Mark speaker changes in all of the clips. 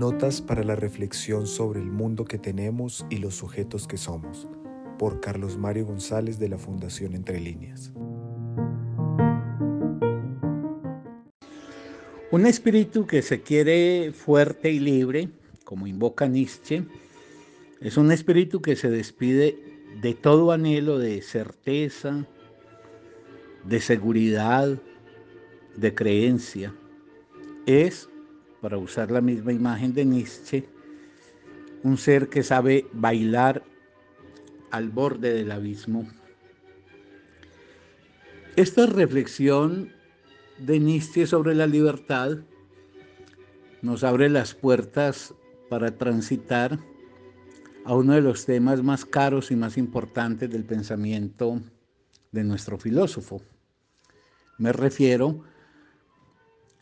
Speaker 1: Notas para la reflexión sobre el mundo que tenemos y los sujetos que somos, por Carlos Mario González de la Fundación Entre Líneas.
Speaker 2: Un espíritu que se quiere fuerte y libre, como invoca Nietzsche, es un espíritu que se despide de todo anhelo de certeza, de seguridad, de creencia. Es, para usar la misma imagen de Nietzsche, un ser que sabe bailar al borde del abismo. Esta reflexión de Nietzsche sobre la libertad nos abre las puertas para transitar a uno de los temas más caros y más importantes del pensamiento de nuestro filósofo. Me refiero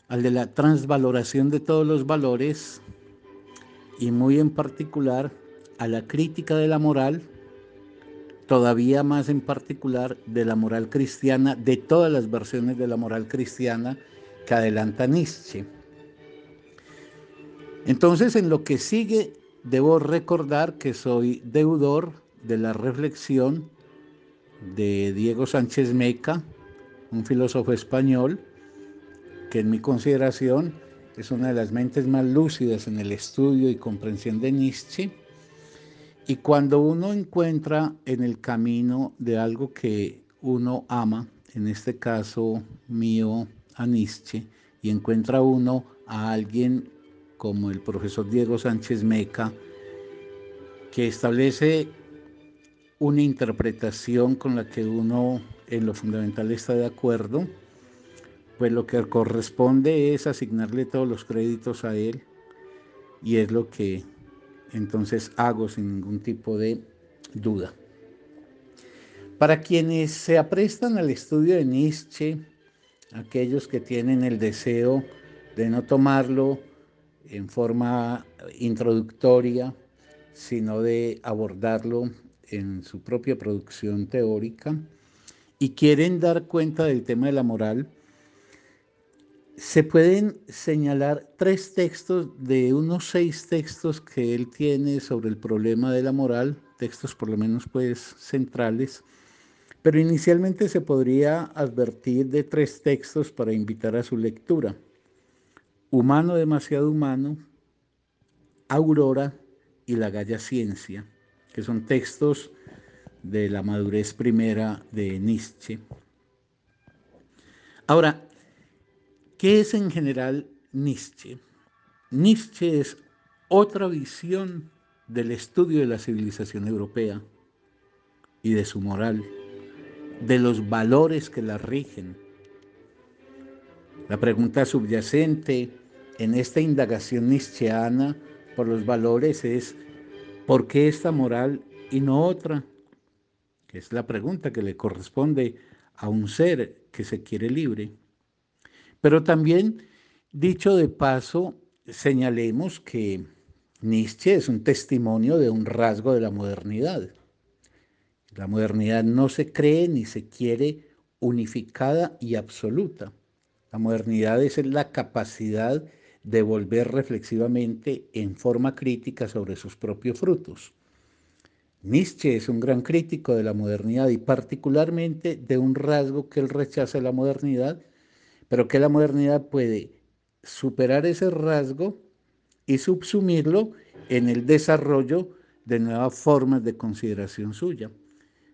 Speaker 2: al de la transvaloración de todos los valores y muy en particular a la crítica de la moral, todavía más en particular de la moral cristiana, de todas las versiones de la moral cristiana que adelanta Nietzsche. Entonces, en lo que sigue, debo recordar que soy deudor de la reflexión de Diego Sánchez Meca, un filósofo español, que en mi consideración es una de las mentes más lúcidas en el estudio y comprensión de Nietzsche. Y cuando uno encuentra en el camino de algo que uno ama, en este caso mío a Nietzsche, y encuentra uno a alguien como el profesor Diego Sánchez Meca, que establece una interpretación con la que uno en lo fundamental está de acuerdo, pues lo que corresponde es asignarle todos los créditos a él y es lo que entonces hago sin ningún tipo de duda. Para quienes se aprestan al estudio de Nietzsche, aquellos que tienen el deseo de no tomarlo en forma introductoria, sino de abordarlo en su propia producción teórica, y quieren dar cuenta del tema de la moral, se pueden señalar tres textos de unos seis textos que él tiene sobre el problema de la moral, textos por lo menos pues centrales, pero inicialmente se podría advertir de tres textos para invitar a su lectura. Humano demasiado humano, Aurora y la Galla Ciencia, que son textos de la madurez primera de Nietzsche. Ahora, ¿qué es en general Nietzsche? Nietzsche es otra visión del estudio de la civilización europea y de su moral, de los valores que la rigen. La pregunta subyacente en esta indagación nietzscheana por los valores es ¿por qué esta moral y no otra? es la pregunta que le corresponde a un ser que se quiere libre. Pero también, dicho de paso, señalemos que Nietzsche es un testimonio de un rasgo de la modernidad. La modernidad no se cree ni se quiere unificada y absoluta. La modernidad es la capacidad de volver reflexivamente en forma crítica sobre sus propios frutos. Nietzsche es un gran crítico de la modernidad y particularmente de un rasgo que él rechaza la modernidad, pero que la modernidad puede superar ese rasgo y subsumirlo en el desarrollo de nuevas formas de consideración suya.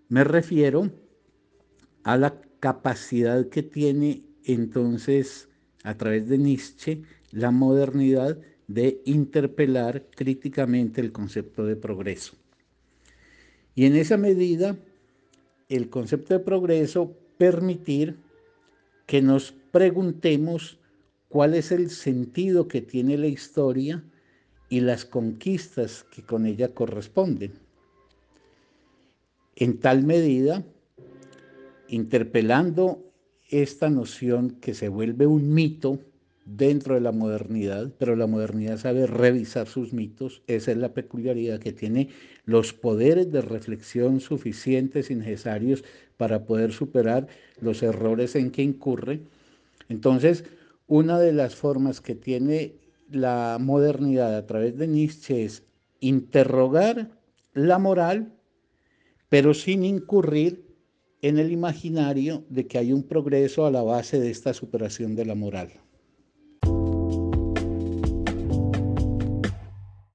Speaker 2: Me refiero a la capacidad que tiene entonces a través de Nietzsche la modernidad de interpelar críticamente el concepto de progreso. Y en esa medida, el concepto de progreso permitir que nos preguntemos cuál es el sentido que tiene la historia y las conquistas que con ella corresponden. En tal medida, interpelando esta noción que se vuelve un mito dentro de la modernidad, pero la modernidad sabe revisar sus mitos, esa es la peculiaridad que tiene los poderes de reflexión suficientes y necesarios para poder superar los errores en que incurre. Entonces, una de las formas que tiene la modernidad a través de Nietzsche es interrogar la moral, pero sin incurrir en el imaginario de que hay un progreso a la base de esta superación de la moral.